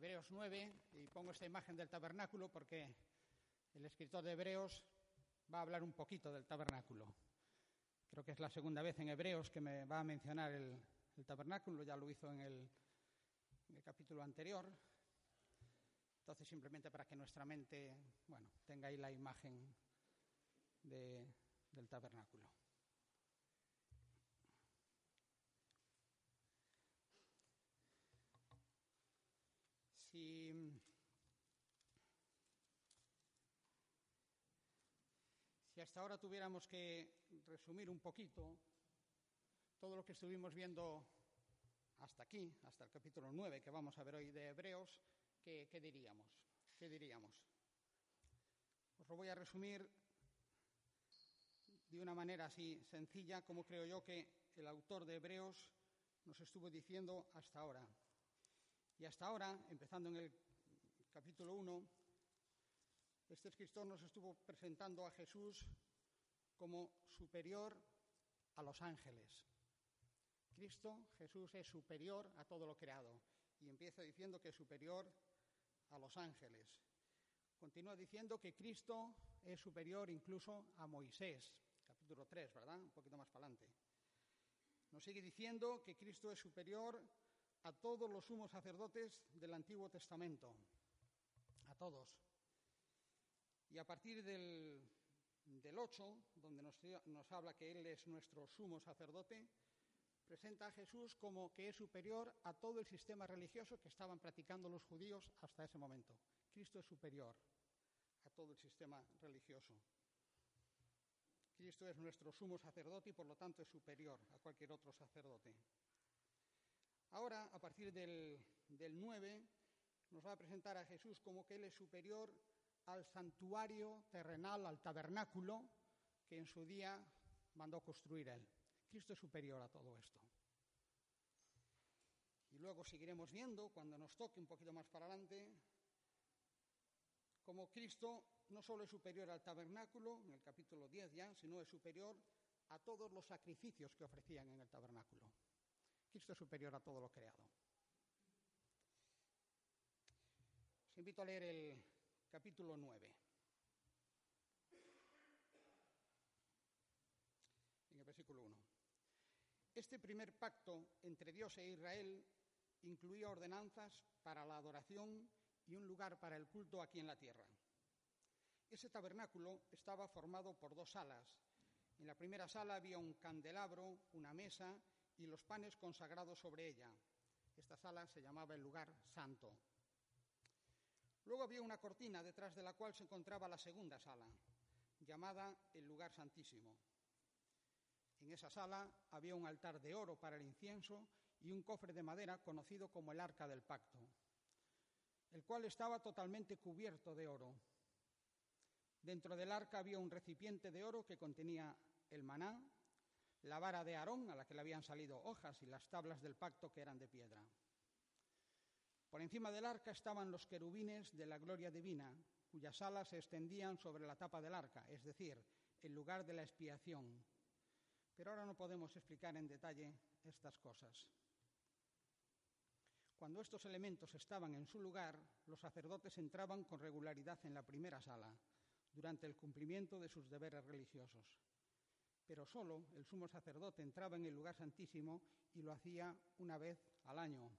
Hebreos 9 y pongo esta imagen del tabernáculo porque el escritor de Hebreos va a hablar un poquito del tabernáculo. Creo que es la segunda vez en Hebreos que me va a mencionar el, tabernáculo, ya lo hizo en el, capítulo anterior. Entonces, simplemente para que nuestra mente, bueno, tenga ahí la imagen del tabernáculo. Si, hasta ahora tuviéramos que resumir un poquito todo lo que estuvimos viendo hasta aquí, hasta el capítulo 9 que vamos a ver hoy de Hebreos, ¿qué, diríamos? ¿Qué diríamos? Os lo voy a resumir de una manera así sencilla, como creo yo que el autor de Hebreos nos estuvo diciendo hasta ahora. Y hasta ahora, empezando en el capítulo 1, este escritor nos estuvo presentando a Jesús como superior a los ángeles. Cristo, Jesús, es superior a todo lo creado. Y empieza diciendo que es superior a los ángeles. Continúa diciendo que Cristo es superior incluso a Moisés, capítulo 3, ¿verdad? Un poquito más para adelante. Nos sigue diciendo que Cristo es superior a todos los sumos sacerdotes del Antiguo Testamento, a todos. Y a partir del, del 8, donde nos, nos habla que Él es nuestro sumo sacerdote, presenta a Jesús como que es superior a todo el sistema religioso que estaban practicando los judíos hasta ese momento. Cristo es superior a todo el sistema religioso. Cristo es nuestro sumo sacerdote y por lo tanto es superior a cualquier otro sacerdote. Ahora, a partir del, del 9, nos va a presentar a Jesús como que Él es superior al santuario terrenal, al tabernáculo que en su día mandó construir Él. Cristo es superior a todo esto. Y luego seguiremos viendo, cuando nos toque un poquito más para adelante, como Cristo no solo es superior al tabernáculo, en el capítulo 10 ya, sino es superior a todos los sacrificios que ofrecían en el tabernáculo. Cristo es superior a todo lo creado. Os invito a leer el capítulo 9. En el versículo 1. Este primer pacto entre Dios e Israel incluía ordenanzas para la adoración y un lugar para el culto aquí en la tierra. Ese tabernáculo estaba formado por dos salas. En la primera sala había un candelabro, una mesa y los panes consagrados sobre ella. Esta sala se llamaba el lugar santo. Luego había una cortina detrás de la cual se encontraba la segunda sala, llamada el lugar santísimo. En esa sala había un altar de oro para el incienso y un cofre de madera conocido como el arca del pacto, el cual estaba totalmente cubierto de oro. Dentro del arca había un recipiente de oro que contenía el maná, la vara de Aarón, a la que le habían salido hojas, y las tablas del pacto que eran de piedra. Por encima del arca estaban los querubines de la gloria divina, cuyas alas se extendían sobre la tapa del arca, es decir, el lugar de la expiación. Pero ahora no podemos explicar en detalle estas cosas. Cuando estos elementos estaban en su lugar, los sacerdotes entraban con regularidad en la primera sala, durante el cumplimiento de sus deberes religiosos pero solo el sumo sacerdote entraba en el lugar santísimo y lo hacía una vez al año.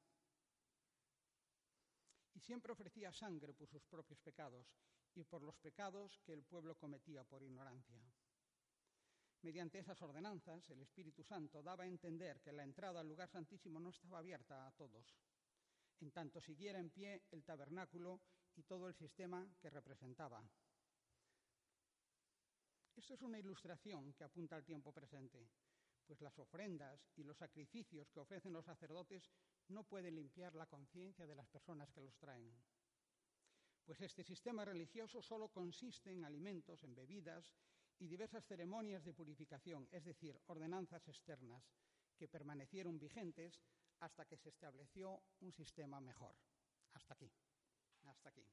Y siempre ofrecía sangre por sus propios pecados y por los pecados que el pueblo cometía por ignorancia. Mediante esas ordenanzas, el Espíritu Santo daba a entender que la entrada al lugar santísimo no estaba abierta a todos, en tanto siguiera en pie el tabernáculo y todo el sistema que representaba. Esto es una ilustración que apunta al tiempo presente, pues las ofrendas y los sacrificios que ofrecen los sacerdotes no pueden limpiar la conciencia de las personas que los traen. Pues este sistema religioso solo consiste en alimentos, en bebidas y diversas ceremonias de purificación, es decir, ordenanzas externas, que permanecieron vigentes hasta que se estableció un sistema mejor. Hasta aquí. Hasta aquí.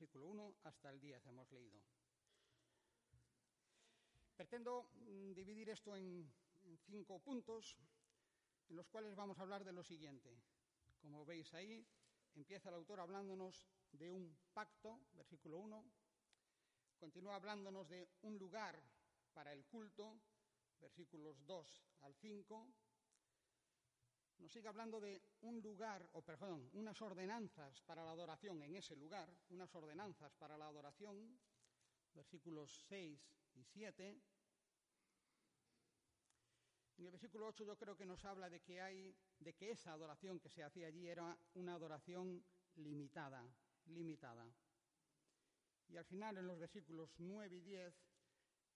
Versículo 1 hasta el 10 hemos leído. Pretendo mm, dividir esto en, cinco puntos. en los cuales vamos a hablar de lo siguiente. Como veis ahí, empieza el autor hablándonos de un pacto, versículo 1, continúa hablándonos de un lugar para el culto, versículos 2 al 5, nos sigue hablando de un lugar, o perdón, unas ordenanzas para la adoración en ese lugar, unas ordenanzas para la adoración, versículos 6 y 7. En el versículo 8 yo creo que nos habla de que hay de que esa adoración que se hacía allí era una adoración limitada, limitada. Y al final en los versículos 9 y 10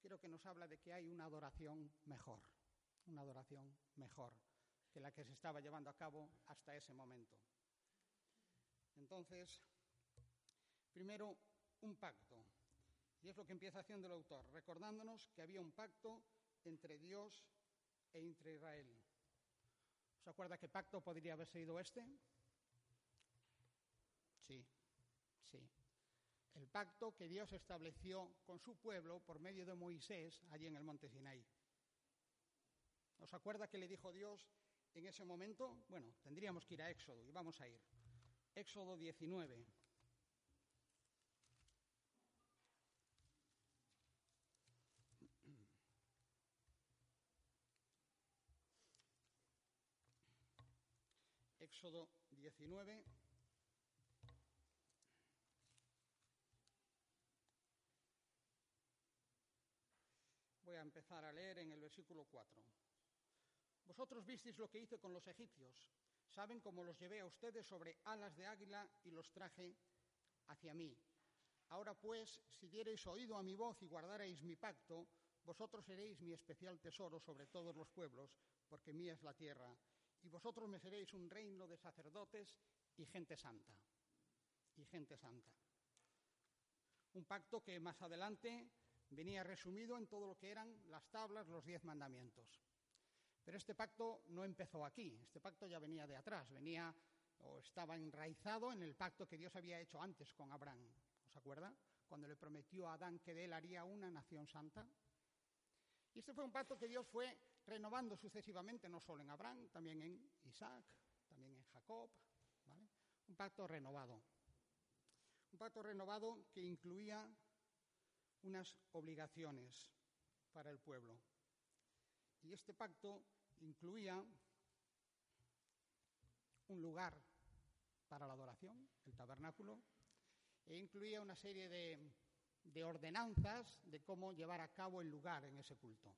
creo que nos habla de que hay una adoración mejor, una adoración mejor que la que se estaba llevando a cabo hasta ese momento. Entonces, primero, un pacto. Y es lo que empieza haciendo el autor, recordándonos que había un pacto entre Dios e entre Israel. ¿Se acuerda qué pacto podría haber sido este? Sí, sí. El pacto que Dios estableció con su pueblo por medio de Moisés allí en el monte Sinai. ¿Os acuerda que le dijo Dios en ese momento? Bueno, tendríamos que ir a Éxodo y vamos a ir. Éxodo 19. Éxodo 19. Voy a empezar a leer en el versículo 4. Vosotros visteis lo que hice con los egipcios. Saben cómo los llevé a ustedes sobre alas de águila y los traje hacia mí. Ahora pues, si diereis oído a mi voz y guardareis mi pacto, vosotros seréis mi especial tesoro sobre todos los pueblos, porque mía es la tierra y vosotros me seréis un reino de sacerdotes y gente santa. Y gente santa. Un pacto que más adelante venía resumido en todo lo que eran las tablas, los diez mandamientos. Pero este pacto no empezó aquí, este pacto ya venía de atrás, venía o estaba enraizado en el pacto que Dios había hecho antes con Abraham. ¿Os acuerda? Cuando le prometió a Adán que de él haría una nación santa. Y este fue un pacto que Dios fue renovando sucesivamente, no solo en Abraham, también en Isaac, también en Jacob, Un pacto renovado. Un pacto renovado que incluía unas obligaciones para el pueblo. Y este pacto incluía un lugar para la adoración, el tabernáculo, e incluía una serie de, de ordenanzas de cómo llevar a cabo el lugar en ese culto.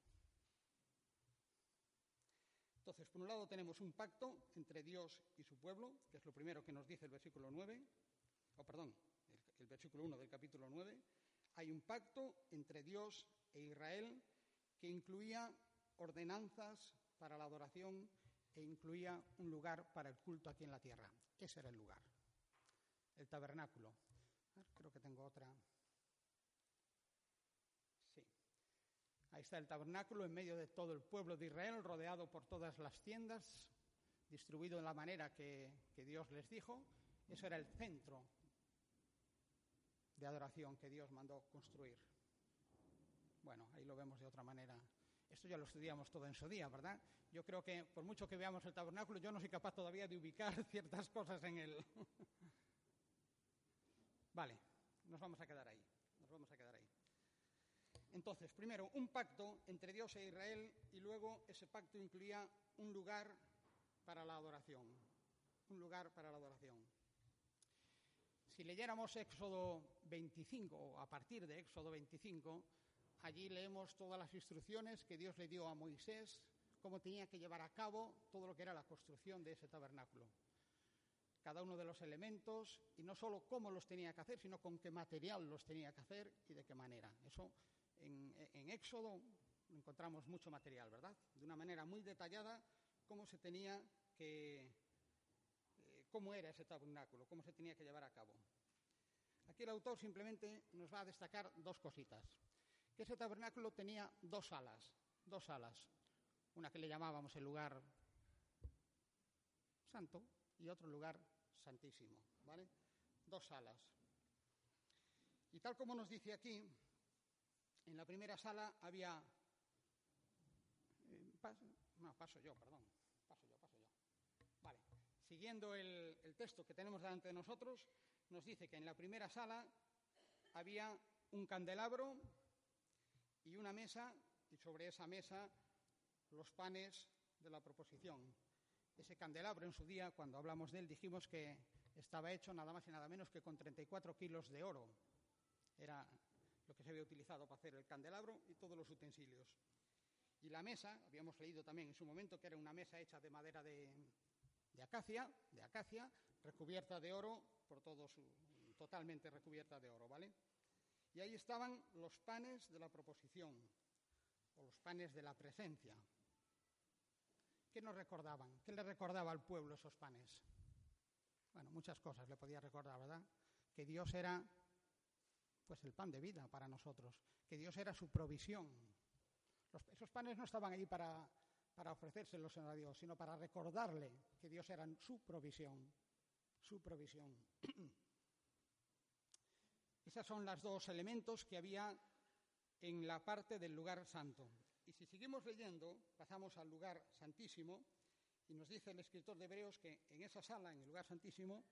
Entonces, por un lado tenemos un pacto entre Dios y su pueblo, que es lo primero que nos dice el versículo 9, o perdón, el, versículo 1 del capítulo 9. Hay un pacto entre Dios e Israel que incluía ordenanzas para la adoración e incluía un lugar para el culto aquí en la tierra. Ese era el lugar, el tabernáculo. Creo que tengo otra. Ahí está el tabernáculo en medio de todo el pueblo de Israel, rodeado por todas las tiendas, distribuido de la manera que, Dios les dijo. Eso era el centro de adoración que Dios mandó construir. Bueno, ahí lo vemos de otra manera. Esto ya lo estudiamos todo en su día, ¿verdad? Yo creo que por mucho que veamos el tabernáculo, yo no soy capaz todavía de ubicar ciertas cosas en él. vale, nos vamos a quedar ahí. Nos vamos a quedar ahí. Entonces, primero, un pacto entre Dios e Israel y luego ese pacto incluía un lugar para la adoración. Un lugar para la adoración. Si leyéramos Éxodo 25, o a partir de Éxodo 25, allí leemos todas las instrucciones que Dios le dio a Moisés, cómo tenía que llevar a cabo todo lo que era la construcción de ese tabernáculo. Cada uno de los elementos, y no solo cómo los tenía que hacer, sino con qué material los tenía que hacer y de qué manera. Eso en, Éxodo encontramos mucho material, ¿verdad? De una manera muy detallada cómo se tenía que, eh, cómo era ese tabernáculo, cómo se tenía que llevar a cabo. Aquí el autor simplemente nos va a destacar dos cositas. Que ese tabernáculo tenía dos salas, dos salas. Una que le llamábamos el lugar santo y otro lugar santísimo, ¿vale? Dos salas. Y tal como nos dice aquí, en la primera sala había... Eh, no, paso yo, perdón. paso yo, paso yo. Vale. Siguiendo el, el texto que tenemos delante de nosotros, nos dice que en la primera sala había un candelabro y una mesa, y sobre esa mesa los panes de la proposición. Ese candelabro en su día, cuando hablamos de él, dijimos que estaba hecho nada más y nada menos que con 34 kilos de oro. Era lo que se había utilizado para hacer el candelabro y todos los utensilios. Y la mesa, habíamos leído también en su momento que era una mesa hecha de madera de, acacia, de acacia, recubierta de oro por todo su, totalmente recubierta de oro, ¿vale? Y ahí estaban los panes de la proposición, o los panes de la presencia. ¿Qué nos recordaban? ¿Qué le recordaba al pueblo esos panes? Bueno, muchas cosas le podía recordar, ¿verdad? Que Dios era pues el pan de vida para nosotros, que Dios era su provisión. Esos panes no estaban ahí para, para ofrecérselos a Dios, sino para recordarle que Dios era su provisión, su provisión. Esos son los dos elementos que había en la parte del lugar santo. Y si seguimos leyendo, pasamos al lugar santísimo, y nos dice el escritor de Hebreos que en esa sala, en el lugar santísimo,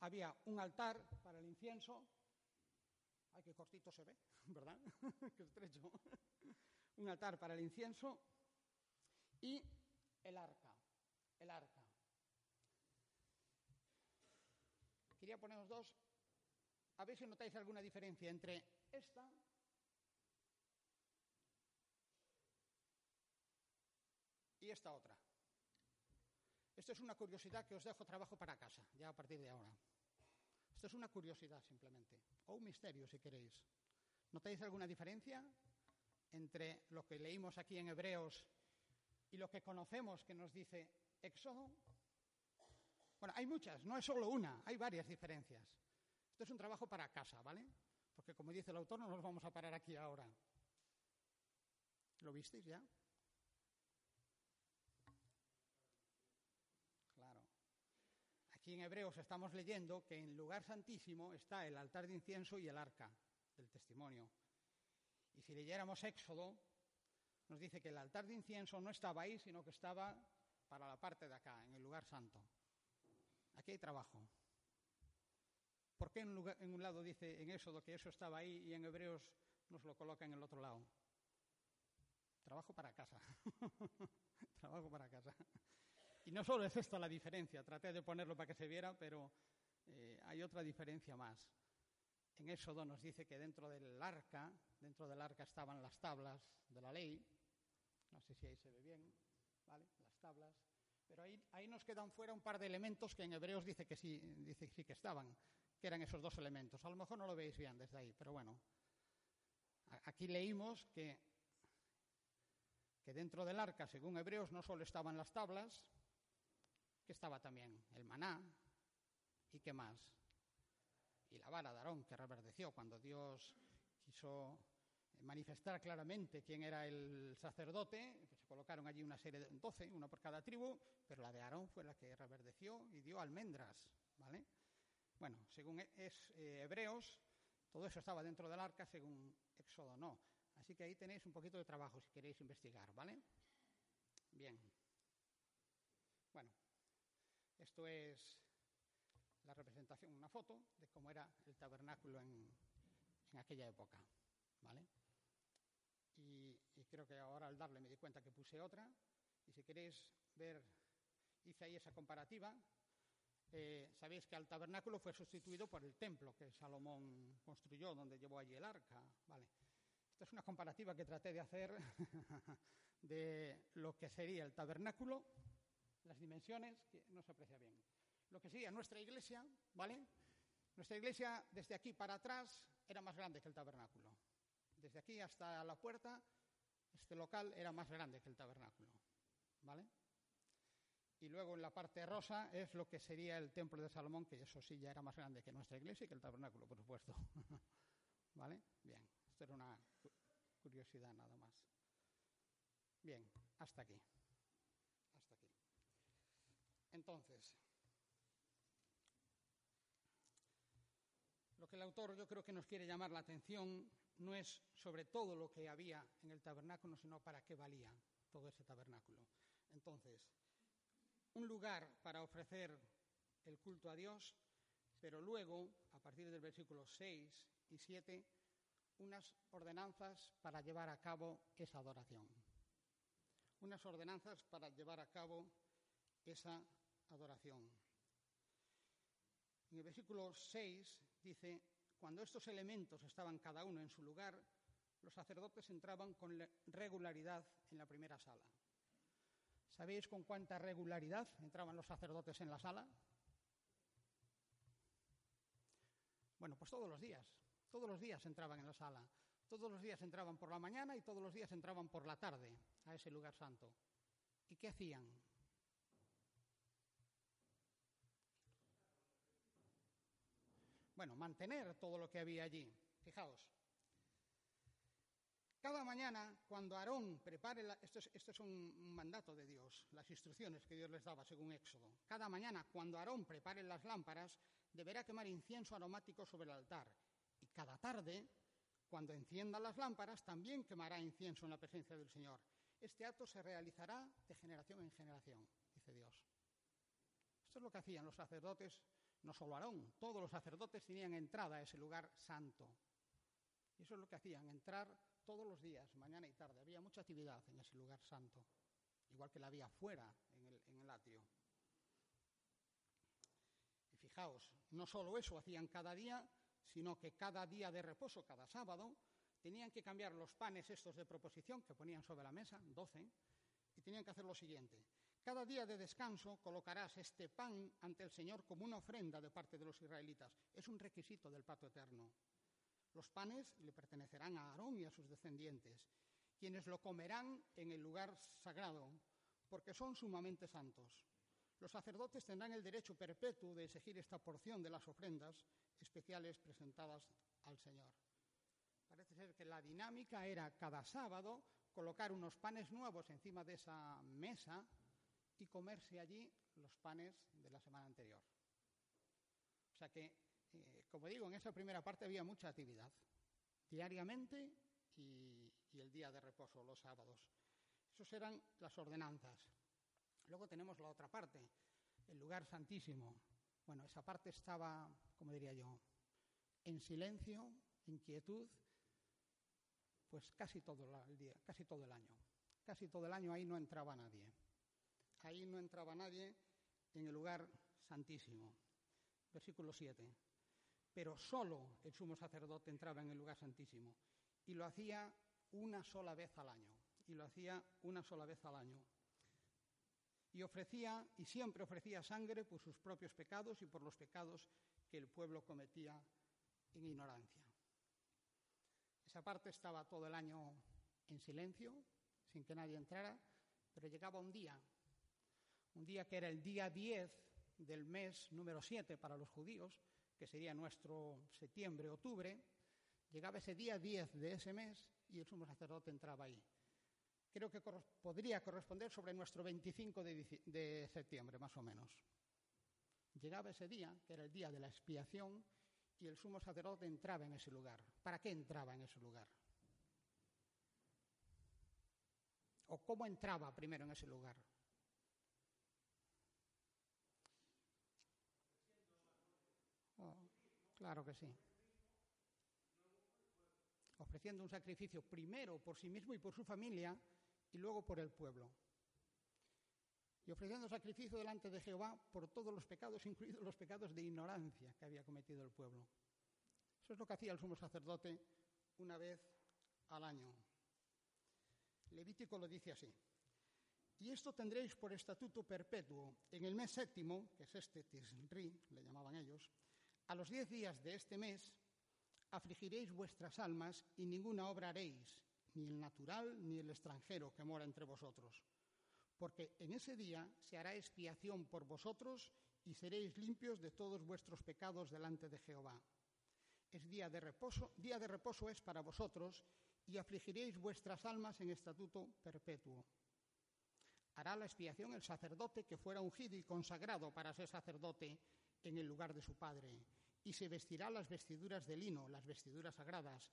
había un altar para el incienso. Ay, qué cortito se ve, ¿verdad? qué estrecho. un altar para el incienso y el arca. El arca. Quería poneros dos a ver si notáis alguna diferencia entre esta y esta otra. Esto es una curiosidad que os dejo trabajo para casa, ya a partir de ahora. Esto es una curiosidad simplemente, o un misterio si queréis. ¿Notáis alguna diferencia entre lo que leímos aquí en Hebreos y lo que conocemos que nos dice Éxodo? Bueno, hay muchas, no es solo una, hay varias diferencias. Esto es un trabajo para casa, ¿vale? Porque como dice el autor, no nos vamos a parar aquí ahora. ¿Lo visteis ya? Claro. Aquí en Hebreos estamos leyendo que en lugar santísimo está el altar de incienso y el arca del testimonio. Y si leyéramos Éxodo, nos dice que el altar de incienso no estaba ahí, sino que estaba para la parte de acá, en el lugar santo. Aquí hay trabajo. ¿Por qué en un, lado dice en Éxodo que eso estaba ahí y en Hebreos nos lo coloca en el otro lado? Trabajo para casa. Trabajo para casa. Y no solo es esta la diferencia, traté de ponerlo para que se viera, pero eh, hay otra diferencia más. En Éxodo nos dice que dentro del arca, dentro del arca estaban las tablas de la ley. No sé si ahí se ve bien, ¿vale? Las tablas. Pero ahí, ahí nos quedan fuera un par de elementos que en Hebreos dice que sí, dice sí que estaban eran esos dos elementos. A lo mejor no lo veis bien desde ahí, pero bueno. Aquí leímos que, que dentro del arca, según Hebreos, no solo estaban las tablas, que estaba también el maná, y qué más. Y la vara de Aarón, que reverdeció cuando Dios quiso manifestar claramente quién era el sacerdote, se colocaron allí una serie de doce, una por cada tribu, pero la de Aarón fue la que reverdeció y dio almendras, ¿vale? Bueno, según es eh, Hebreos, todo eso estaba dentro del arca, según Éxodo no. Así que ahí tenéis un poquito de trabajo si queréis investigar, ¿vale? Bien. Bueno, esto es la representación, una foto de cómo era el tabernáculo en, en aquella época, ¿vale? Y, y, creo que ahora al darle me di cuenta que puse otra. Y si queréis ver, hice ahí esa comparativa eh, sabéis que al tabernáculo fue sustituido por el templo que Salomón construyó, donde llevó allí el arca. Vale. Esta es una comparativa que traté de hacer de lo que sería el tabernáculo, las dimensiones, que no se aprecia bien. Lo que sería nuestra iglesia, ¿vale? Nuestra iglesia desde aquí para atrás era más grande que el tabernáculo. Desde aquí hasta la puerta, este local era más grande que el tabernáculo, ¿vale? Y luego en la parte rosa es lo que sería el templo de Salomón, que eso sí ya era más grande que nuestra iglesia y que el tabernáculo, por supuesto. ¿Vale? Bien, esto era una curiosidad nada más. Bien, hasta aquí. Hasta aquí. Entonces, lo que el autor yo creo que nos quiere llamar la atención no es sobre todo lo que había en el tabernáculo, sino para qué valía todo ese tabernáculo. Entonces, un lugar para ofrecer el culto a Dios, pero luego, a partir del versículo 6 y 7, unas ordenanzas para llevar a cabo esa adoración. Unas ordenanzas para llevar a cabo esa adoración. En el versículo 6 dice, cuando estos elementos estaban cada uno en su lugar, los sacerdotes entraban con regularidad en la primera sala. ¿Sabéis con cuánta regularidad entraban los sacerdotes en la sala? Bueno, pues todos los días. Todos los días entraban en la sala. Todos los días entraban por la mañana y todos los días entraban por la tarde a ese lugar santo. ¿Y qué hacían? Bueno, mantener todo lo que había allí. Fijaos. Cada mañana, cuando Aarón prepare, la, esto, es, esto es un mandato de Dios, las instrucciones que Dios les daba según Éxodo. Cada mañana, cuando Aarón prepare las lámparas, deberá quemar incienso aromático sobre el altar. Y cada tarde, cuando encienda las lámparas, también quemará incienso en la presencia del Señor. Este acto se realizará de generación en generación, dice Dios. Esto es lo que hacían los sacerdotes no solo Aarón, todos los sacerdotes tenían entrada a ese lugar santo. Y eso es lo que hacían, entrar todos los días, mañana y tarde. Había mucha actividad en ese lugar santo, igual que la había fuera en el, en atrio. Y fijaos, no solo eso hacían cada día, sino que cada día de reposo, cada sábado, tenían que cambiar los panes estos de proposición que ponían sobre la mesa, doce, y tenían que hacer lo siguiente. Cada día de descanso colocarás este pan ante el Señor como una ofrenda de parte de los israelitas. Es un requisito del pacto eterno. Los panes le pertenecerán a Aarón y a sus descendientes, quienes lo comerán en el lugar sagrado, porque son sumamente santos. Los sacerdotes tendrán el derecho perpetuo de exigir esta porción de las ofrendas especiales presentadas al Señor. Parece ser que la dinámica era cada sábado colocar unos panes nuevos encima de esa mesa y comerse allí los panes de la semana anterior. O sea que, eh, como digo, en esa primera parte había mucha actividad, diariamente y, el día de reposo, los sábados. Esas eran las ordenanzas. Luego tenemos la otra parte, el lugar santísimo. Bueno, esa parte estaba, como diría yo, en silencio, en quietud, pues casi todo el día, casi todo el año. Casi todo el año ahí no entraba nadie ahí no entraba nadie en el lugar santísimo. Versículo 7. Pero solo el sumo sacerdote entraba en el lugar santísimo y lo hacía una sola vez al año. Y lo hacía una sola vez al año. Y ofrecía, y siempre ofrecía sangre por sus propios pecados y por los pecados que el pueblo cometía en ignorancia. Esa parte estaba todo el año en silencio, sin que nadie entrara, pero llegaba un día un día que era el día 10 del mes número 7 para los judíos, que sería nuestro septiembre-octubre, llegaba ese día 10 de ese mes y el sumo sacerdote entraba ahí. Creo que podría corresponder sobre nuestro 25 de, de septiembre, más o menos. Llegaba ese día, que era el día de la expiación, y el sumo sacerdote entraba en ese lugar. ¿Para qué entraba en ese lugar? ¿O cómo entraba primero en ese lugar? Claro que sí. Ofreciendo un sacrificio primero por sí mismo y por su familia y luego por el pueblo. Y ofreciendo sacrificio delante de Jehová por todos los pecados, incluidos los pecados de ignorancia que había cometido el pueblo. Eso es lo que hacía el sumo sacerdote una vez al año. Levítico lo dice así. Y esto tendréis por estatuto perpetuo en el mes séptimo, que es este Tisri, le llamaban ellos, a los diez días de este mes afligiréis vuestras almas y ninguna obra haréis, ni el natural ni el extranjero que mora entre vosotros. Porque en ese día se hará expiación por vosotros y seréis limpios de todos vuestros pecados delante de Jehová. Es día de reposo, día de reposo es para vosotros y afligiréis vuestras almas en estatuto perpetuo. Hará la expiación el sacerdote que fuera ungido y consagrado para ser sacerdote en el lugar de su padre, y se vestirá las vestiduras de lino, las vestiduras sagradas,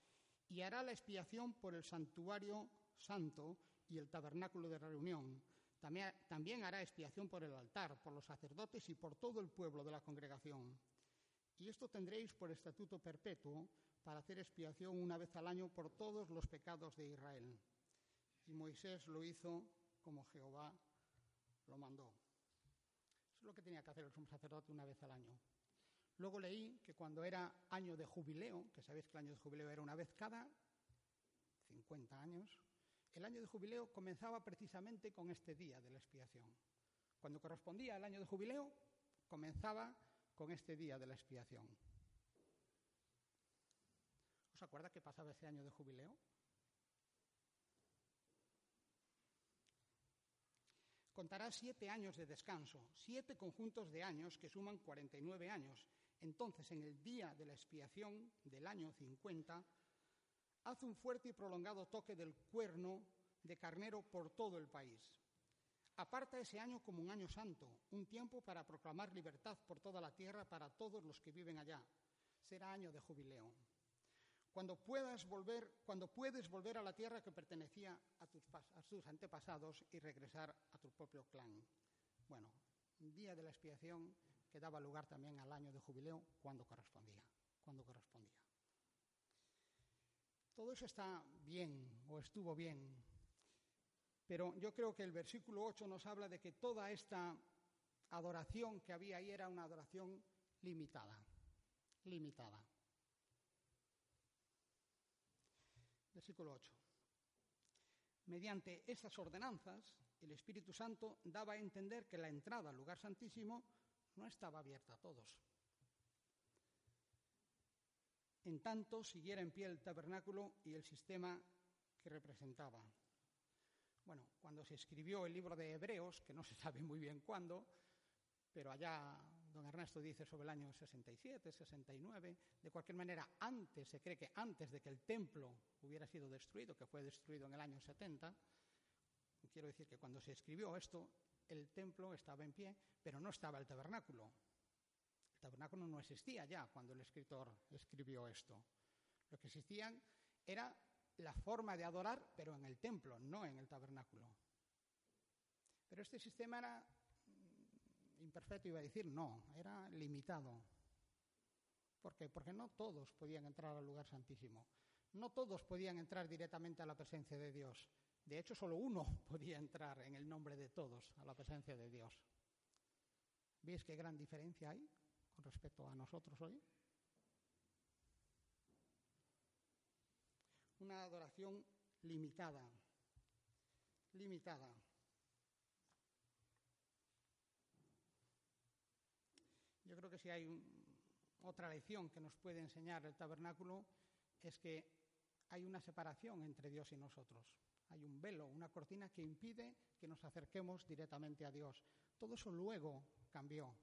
y hará la expiación por el santuario santo y el tabernáculo de reunión. También, también hará expiación por el altar, por los sacerdotes y por todo el pueblo de la congregación. Y esto tendréis por estatuto perpetuo para hacer expiación una vez al año por todos los pecados de Israel. Y Moisés lo hizo como Jehová lo mandó. Lo que tenía que hacer el sumo sacerdote una vez al año. Luego leí que cuando era año de jubileo, que sabéis que el año de jubileo era una vez cada 50 años, el año de jubileo comenzaba precisamente con este día de la expiación. Cuando correspondía al año de jubileo, comenzaba con este día de la expiación. ¿Os acuerda qué pasaba ese año de jubileo? Contará siete años de descanso, siete conjuntos de años que suman 49 años. Entonces, en el día de la expiación del año 50, hace un fuerte y prolongado toque del cuerno de carnero por todo el país. Aparta ese año como un año santo, un tiempo para proclamar libertad por toda la tierra para todos los que viven allá. Será año de jubileo. Cuando puedas volver, cuando puedes volver a la tierra que pertenecía a tus, antepasados y regresar a tu propio clan. Bueno, día de la expiación que daba lugar también al año de jubileo cuando correspondía, cuando correspondía. Todo eso está bien o estuvo bien, pero yo creo que el versículo 8 nos habla de que toda esta adoración que había ahí era una adoración limitada, limitada. Versículo 8. Mediante esas ordenanzas, el Espíritu Santo daba a entender que la entrada al lugar santísimo no estaba abierta a todos. En tanto, siguiera en pie el tabernáculo y el sistema que representaba. Bueno, cuando se escribió el libro de Hebreos, que no se sabe muy bien cuándo, pero allá don Ernesto dice sobre el año 67, 69, de cualquier manera, antes, se cree que antes de que el templo hubiera sido destruido, que fue destruido en el año 70, quiero decir que cuando se escribió esto, el templo estaba en pie, pero no estaba el tabernáculo. El tabernáculo no existía ya cuando el escritor escribió esto. Lo que existían era la forma de adorar, pero en el templo, no en el tabernáculo. Pero este sistema era imperfecto, iba a decir, no, era limitado. ¿Por qué? Porque no todos podían entrar al lugar santísimo. No todos podían entrar directamente a la presencia de Dios. De hecho, solo uno podía entrar en el nombre de todos a la presencia de Dios. ¿Veis qué gran diferencia hay con respecto a nosotros hoy? una adoración limitada, limitada. Yo creo que si hay otra lección que nos puede enseñar el tabernáculo es que hay una separación entre Dios y nosotros. Hay un velo, una cortina que impide que nos acerquemos directamente a Dios. Todo eso luego cambió,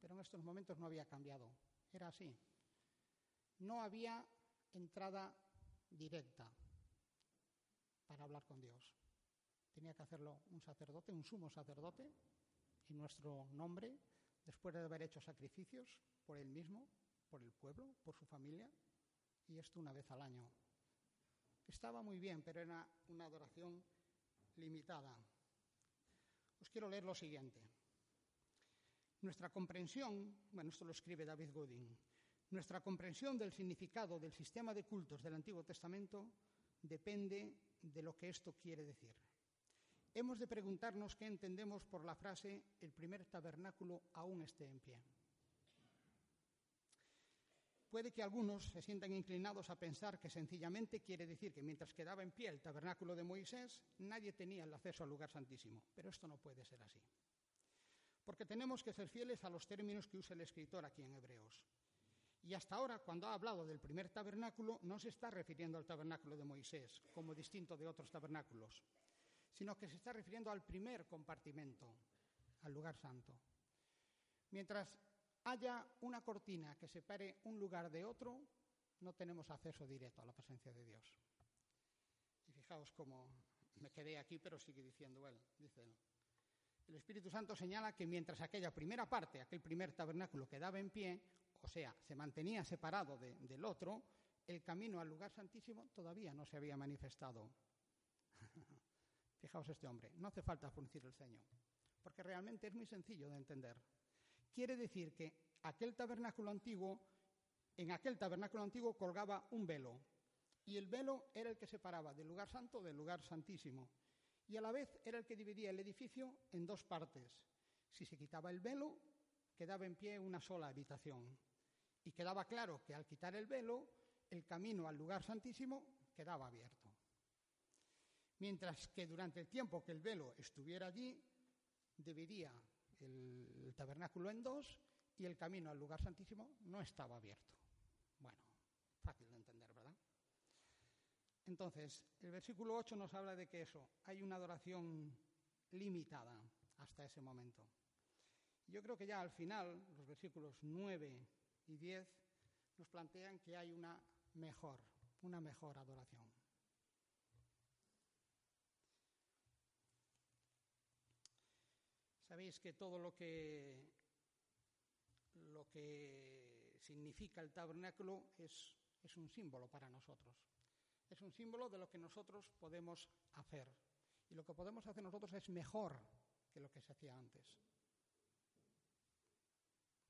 pero en estos momentos no había cambiado. Era así. No había entrada directa para hablar con Dios. Tenía que hacerlo un sacerdote, un sumo sacerdote, en nuestro nombre, después de haber hecho sacrificios por él mismo, por el pueblo, por su familia, y esto una vez al año. Estaba muy bien, pero era una adoración limitada. Os quiero leer lo siguiente. Nuestra comprensión, bueno, esto lo escribe David Gooding, nuestra comprensión del significado del sistema de cultos del Antiguo Testamento depende de lo que esto quiere decir. Hemos de preguntarnos qué entendemos por la frase el primer tabernáculo aún esté en pie. Puede que algunos se sientan inclinados a pensar que sencillamente quiere decir que mientras quedaba en pie el tabernáculo de Moisés, nadie tenía el acceso al lugar santísimo. Pero esto no puede ser así. Porque tenemos que ser fieles a los términos que usa el escritor aquí en Hebreos. Y hasta ahora, cuando ha hablado del primer tabernáculo, no se está refiriendo al tabernáculo de Moisés, como distinto de otros tabernáculos, sino que se está refiriendo al primer compartimento, al lugar santo. Mientras haya una cortina que separe un lugar de otro, no tenemos acceso directo a la presencia de Dios. Y fijaos cómo me quedé aquí, pero sigue diciendo él. El Espíritu Santo señala que mientras aquella primera parte, aquel primer tabernáculo quedaba en pie, o sea, se mantenía separado del otro, el camino al lugar santísimo todavía no se había manifestado. Fijaos este hombre, no hace falta fruncir el ceño, porque realmente es muy sencillo de entender. Quiere decir que aquel tabernáculo antiguo, en aquel tabernáculo antiguo colgaba un velo, y el velo era el que separaba del lugar santo del lugar santísimo, y a la vez era el que dividía el edificio en dos partes. Si se quitaba el velo, quedaba en pie una sola habitación, y quedaba claro que al quitar el velo, el camino al lugar santísimo quedaba abierto. Mientras que durante el tiempo que el velo estuviera allí, dividía el tabernáculo en dos y el camino al lugar santísimo no estaba abierto. Bueno, fácil de entender, ¿verdad? Entonces, el versículo 8 nos habla de que eso, hay una adoración limitada hasta ese momento. Yo creo que ya al final, los versículos 9 y 10 nos plantean que hay una mejor, una mejor adoración. Sabéis que todo lo que lo que significa el tabernáculo es, es un símbolo para nosotros. Es un símbolo de lo que nosotros podemos hacer. Y lo que podemos hacer nosotros es mejor que lo que se hacía antes.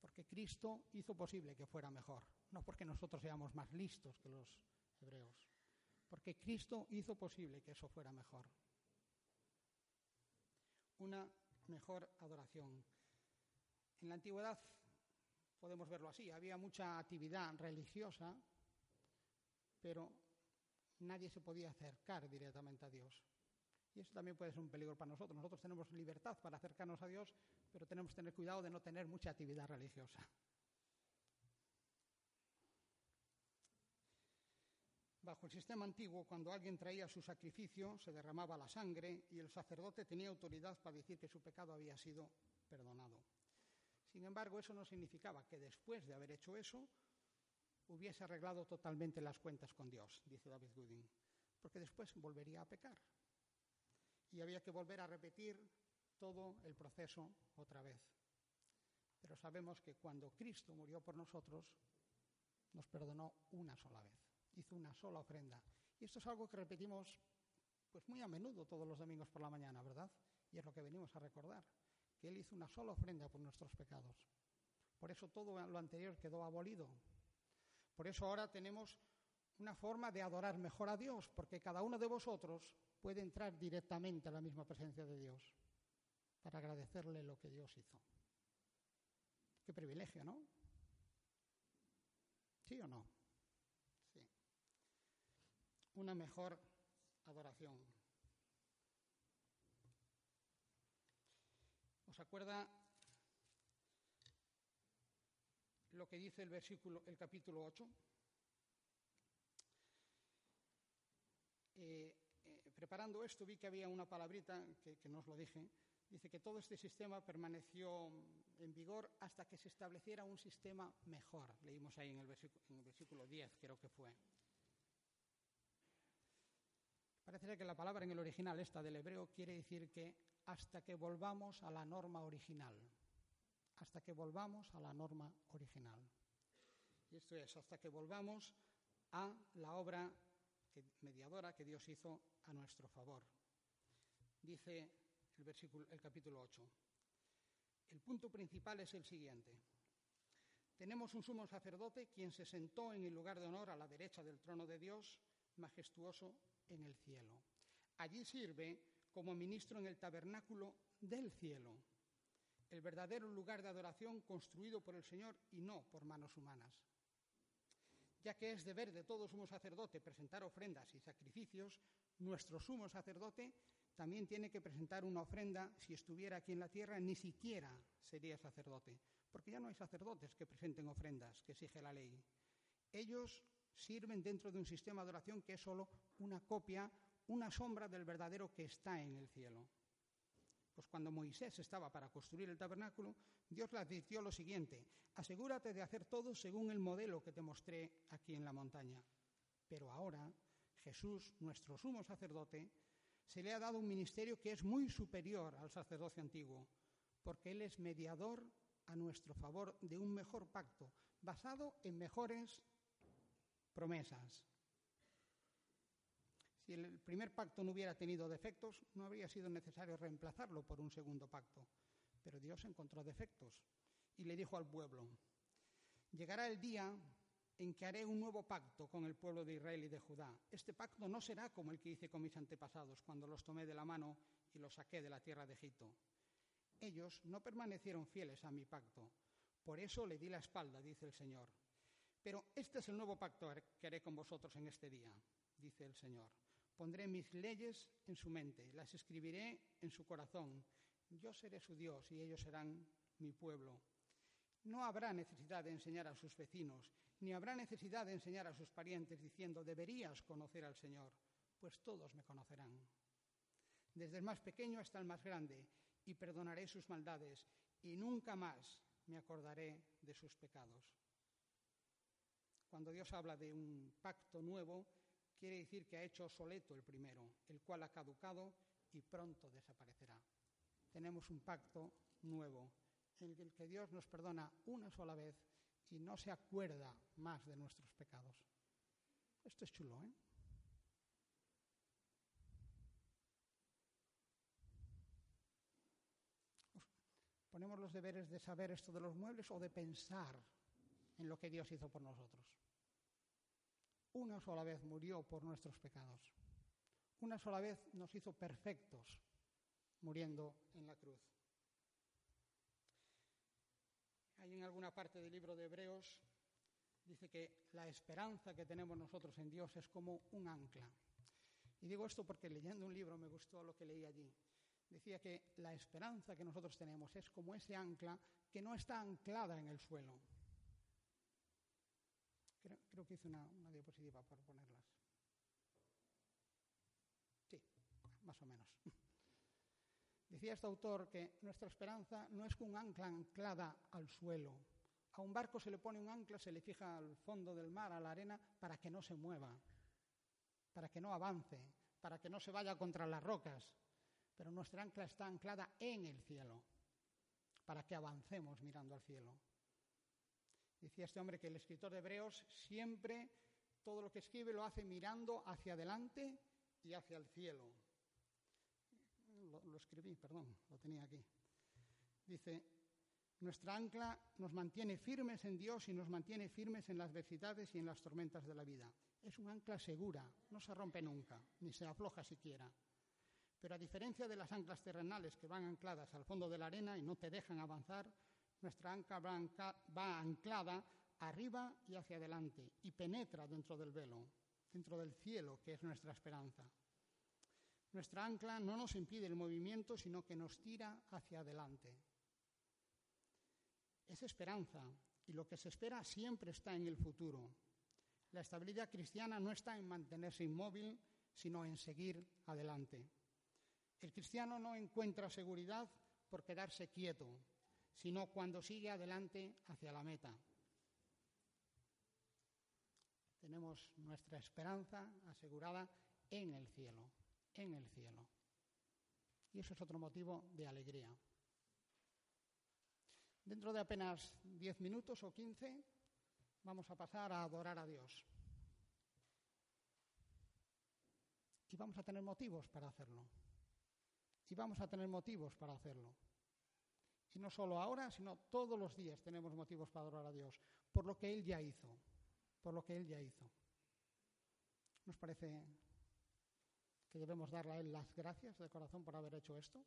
Porque Cristo hizo posible que fuera mejor, no porque nosotros seamos más listos que los hebreos, porque Cristo hizo posible que eso fuera mejor. Una mejor adoración. En la antigüedad podemos verlo así, había mucha actividad religiosa, pero nadie se podía acercar directamente a Dios. Y eso también puede ser un peligro para nosotros. Nosotros tenemos libertad para acercarnos a Dios, pero tenemos que tener cuidado de no tener mucha actividad religiosa. Bajo el sistema antiguo, cuando alguien traía su sacrificio, se derramaba la sangre y el sacerdote tenía autoridad para decir que su pecado había sido perdonado. Sin embargo, eso no significaba que después de haber hecho eso, hubiese arreglado totalmente las cuentas con Dios, dice David Gooding, porque después volvería a pecar. Y había que volver a repetir todo el proceso otra vez. Pero sabemos que cuando Cristo murió por nosotros, nos perdonó una sola vez hizo una sola ofrenda. Y esto es algo que repetimos pues muy a menudo todos los domingos por la mañana, ¿verdad? Y es lo que venimos a recordar, que Él hizo una sola ofrenda por nuestros pecados. Por eso todo lo anterior quedó abolido. Por eso ahora tenemos una forma de adorar mejor a Dios, porque cada uno de vosotros puede entrar directamente a la misma presencia de Dios para agradecerle lo que Dios hizo. Qué privilegio, ¿no? ¿Sí o no? Una mejor adoración. ¿Os acuerda lo que dice el versículo, el capítulo 8? Eh, eh, preparando esto vi que había una palabrita que, no os lo dije. Dice que todo este sistema permaneció en vigor hasta que se estableciera un sistema mejor. Leímos ahí en el versículo, en el versículo 10, creo que fue. Parece que la palabra en el original, esta del hebreo, quiere decir que hasta que volvamos a la norma original. Hasta que volvamos a la norma original. Y esto es, hasta que volvamos a la obra mediadora que Dios hizo a nuestro favor. Dice el, versículo, el capítulo 8. El punto principal es el siguiente. Tenemos un sumo sacerdote quien se sentó en el lugar de honor a la derecha del trono de Dios, majestuoso en el cielo. Allí sirve como ministro en el tabernáculo del cielo, el verdadero lugar de adoración construido por el Señor y no por manos humanas. Ya que es deber de todo sumo sacerdote presentar ofrendas y sacrificios, nuestro sumo sacerdote también tiene que presentar una ofrenda. Si estuviera aquí en la tierra, ni siquiera sería sacerdote, porque ya no hay sacerdotes que presenten ofrendas que exige la ley. Ellos sirven dentro de un sistema de oración que es solo una copia, una sombra del verdadero que está en el cielo. Pues cuando Moisés estaba para construir el tabernáculo, Dios le advirtió lo siguiente, asegúrate de hacer todo según el modelo que te mostré aquí en la montaña. Pero ahora Jesús, nuestro sumo sacerdote, se le ha dado un ministerio que es muy superior al sacerdocio antiguo, porque Él es mediador a nuestro favor de un mejor pacto, basado en mejores promesas. Si el primer pacto no hubiera tenido defectos, no habría sido necesario reemplazarlo por un segundo pacto. Pero Dios encontró defectos y le dijo al pueblo, llegará el día en que haré un nuevo pacto con el pueblo de Israel y de Judá. Este pacto no será como el que hice con mis antepasados cuando los tomé de la mano y los saqué de la tierra de Egipto. Ellos no permanecieron fieles a mi pacto. Por eso le di la espalda, dice el Señor. Pero este es el nuevo pacto que haré con vosotros en este día, dice el Señor. Pondré mis leyes en su mente, las escribiré en su corazón. Yo seré su Dios y ellos serán mi pueblo. No habrá necesidad de enseñar a sus vecinos, ni habrá necesidad de enseñar a sus parientes diciendo, deberías conocer al Señor, pues todos me conocerán. Desde el más pequeño hasta el más grande, y perdonaré sus maldades, y nunca más me acordaré de sus pecados. Cuando Dios habla de un pacto nuevo, quiere decir que ha hecho soleto el primero, el cual ha caducado y pronto desaparecerá. Tenemos un pacto nuevo en el que Dios nos perdona una sola vez y no se acuerda más de nuestros pecados. Esto es chulo, ¿eh? ¿Ponemos los deberes de saber esto de los muebles o de pensar en lo que Dios hizo por nosotros? Una sola vez murió por nuestros pecados. Una sola vez nos hizo perfectos muriendo en la cruz. Hay en alguna parte del libro de Hebreos, dice que la esperanza que tenemos nosotros en Dios es como un ancla. Y digo esto porque leyendo un libro me gustó lo que leí allí. Decía que la esperanza que nosotros tenemos es como ese ancla que no está anclada en el suelo. Creo, que hice una, diapositiva para ponerlas. Sí, más o menos. Decía este autor que nuestra esperanza no es un ancla anclada al suelo. A un barco se le pone un ancla, se le fija al fondo del mar, a la arena, para que no se mueva, para que no avance, para que no se vaya contra las rocas. Pero nuestra ancla está anclada en el cielo, para que avancemos mirando al cielo. Decía este hombre que el escritor de Hebreos siempre todo lo que escribe lo hace mirando hacia adelante y hacia el cielo lo, escribí, perdón, lo tenía aquí. Dice, nuestra ancla nos mantiene firmes en Dios y nos mantiene firmes en las adversidades y en las tormentas de la vida. Es un ancla segura, no se rompe nunca, ni se afloja siquiera. Pero a diferencia de las anclas terrenales que van ancladas al fondo de la arena y no te dejan avanzar, nuestra ancla va anclada arriba y hacia adelante y penetra dentro del velo, dentro del cielo, que es nuestra esperanza. Nuestra ancla no nos impide el movimiento, sino que nos tira hacia adelante. Es esperanza y lo que se espera siempre está en el futuro. La estabilidad cristiana no está en mantenerse inmóvil, sino en seguir adelante. El cristiano no encuentra seguridad por quedarse quieto, sino cuando sigue adelante hacia la meta. Tenemos nuestra esperanza asegurada en el cielo en el cielo. Y eso es otro motivo de alegría. Dentro de apenas 10 minutos o 15 vamos a pasar a adorar a Dios. Y vamos a tener motivos para hacerlo. Y vamos a tener motivos para hacerlo. Y no solo ahora, sino todos los días tenemos motivos para adorar a Dios, por lo que Él ya hizo, por lo que Él ya hizo. ¿Nos parece que debemos darle a Él las gracias de corazón por haber hecho esto.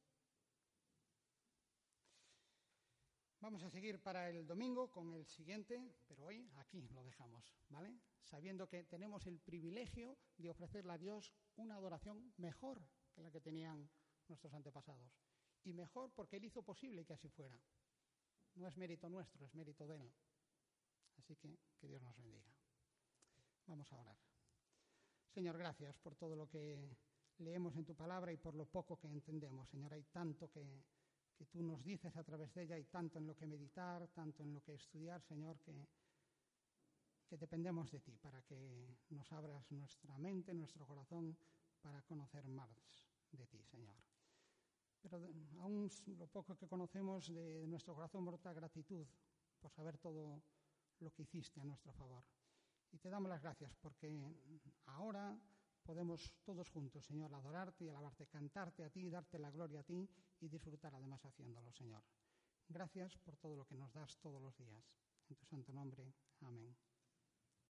Vamos a seguir para el domingo con el siguiente, pero hoy aquí lo dejamos, ¿vale? Sabiendo que tenemos el privilegio de ofrecerle a Dios una adoración mejor que la que tenían nuestros antepasados. Y mejor porque Él hizo posible que así fuera. No es mérito nuestro, es mérito de Él. Así que que Dios nos bendiga. Vamos a orar. Señor, gracias por todo lo que leemos en tu palabra y por lo poco que entendemos. Señor, hay tanto que, que tú nos dices a través de ella, hay tanto en lo que meditar, tanto en lo que estudiar, Señor, que, que dependemos de ti para que nos abras nuestra mente, nuestro corazón, para conocer más de ti, Señor. Pero aún lo poco que conocemos de nuestro corazón brota gratitud por saber todo lo que hiciste a nuestro favor. Y te damos las gracias porque ahora podemos todos juntos, Señor, adorarte y alabarte, cantarte a ti, darte la gloria a ti y disfrutar además haciéndolo, Señor. Gracias por todo lo que nos das todos los días. En tu santo nombre. Amén.